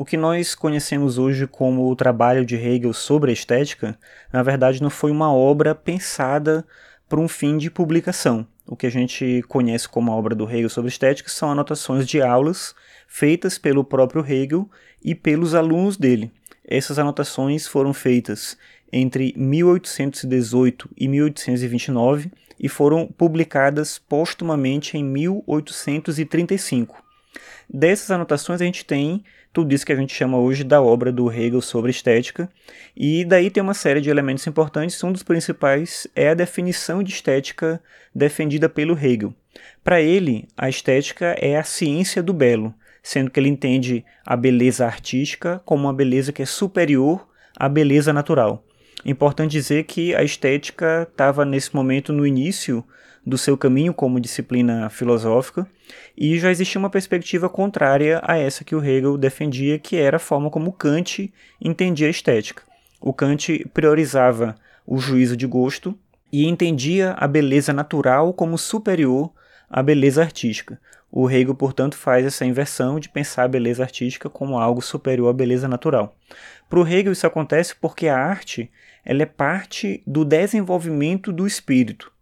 O que nós conhecemos hoje como o trabalho de Hegel sobre a estética, na verdade não foi uma obra pensada para um fim de publicação. O que a gente conhece como a obra do Hegel sobre estética são anotações de aulas feitas pelo próprio Hegel e pelos alunos dele. Essas anotações foram feitas entre 1818 e 1829 e foram publicadas postumamente em 1835. Dessas anotações a gente tem tudo isso que a gente chama hoje da obra do Hegel sobre estética, e daí tem uma série de elementos importantes, um dos principais é a definição de estética defendida pelo Hegel. Para ele, a estética é a ciência do belo, sendo que ele entende a beleza artística como uma beleza que é superior à beleza natural. Importante dizer que a estética estava nesse momento no início do seu caminho como disciplina filosófica, e já existia uma perspectiva contrária a essa que o Hegel defendia, que era a forma como Kant entendia a estética. O Kant priorizava o juízo de gosto e entendia a beleza natural como superior à beleza artística. O Hegel, portanto, faz essa inversão de pensar a beleza artística como algo superior à beleza natural. Para o Hegel, isso acontece porque a arte ela é parte do desenvolvimento do espírito.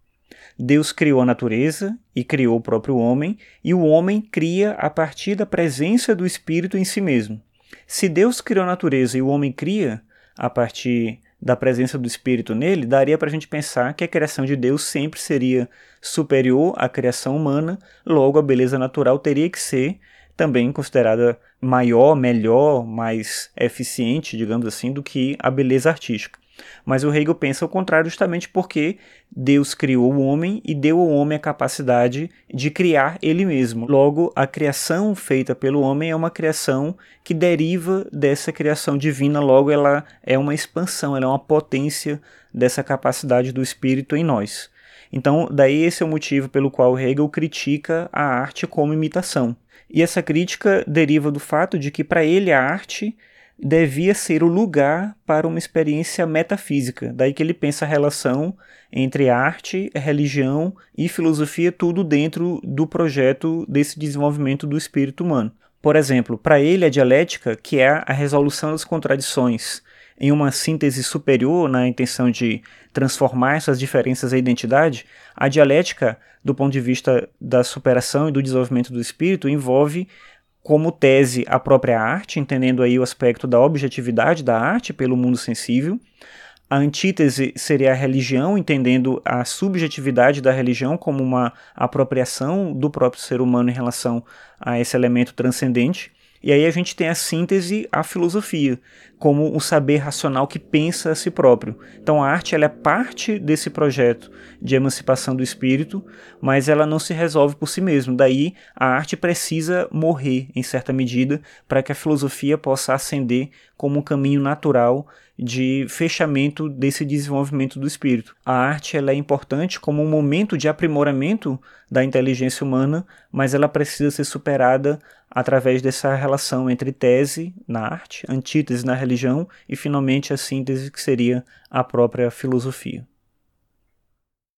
Deus criou a natureza e criou o próprio homem, e o homem cria a partir da presença do espírito em si mesmo. Se Deus criou a natureza e o homem cria a partir da presença do espírito nele, daria para a gente pensar que a criação de Deus sempre seria superior à criação humana, logo a beleza natural teria que ser também considerada maior, melhor, mais eficiente, digamos assim, do que a beleza artística. Mas o Hegel pensa o contrário justamente porque Deus criou o homem e deu ao homem a capacidade de criar ele mesmo. Logo, a criação feita pelo homem é uma criação que deriva dessa criação divina, logo ela é uma expansão, ela é uma potência dessa capacidade do espírito em nós. Então, daí esse é o motivo pelo qual Hegel critica a arte como imitação. E essa crítica deriva do fato de que para ele a arte devia ser o lugar para uma experiência metafísica. Daí que ele pensa a relação entre arte, religião e filosofia, tudo dentro do projeto desse desenvolvimento do espírito humano. Por exemplo, para ele a dialética, que é a resolução das contradições em uma síntese superior na intenção de transformar essas diferenças em identidade, a dialética, do ponto de vista da superação e do desenvolvimento do espírito, envolve como tese a própria arte, entendendo aí o aspecto da objetividade da arte pelo mundo sensível. A antítese seria a religião, entendendo a subjetividade da religião como uma apropriação do próprio ser humano em relação a esse elemento transcendente. E aí a gente tem a síntese à filosofia, como um saber racional que pensa a si próprio. Então a arte ela é parte desse projeto de emancipação do espírito, mas ela não se resolve por si mesma. Daí a arte precisa morrer em certa medida para que a filosofia possa ascender como um caminho natural de fechamento desse desenvolvimento do espírito. A arte ela é importante como um momento de aprimoramento da inteligência humana, mas ela precisa ser superada através dessa relação entre tese na arte, antítese na religião e finalmente a síntese que seria a própria filosofia.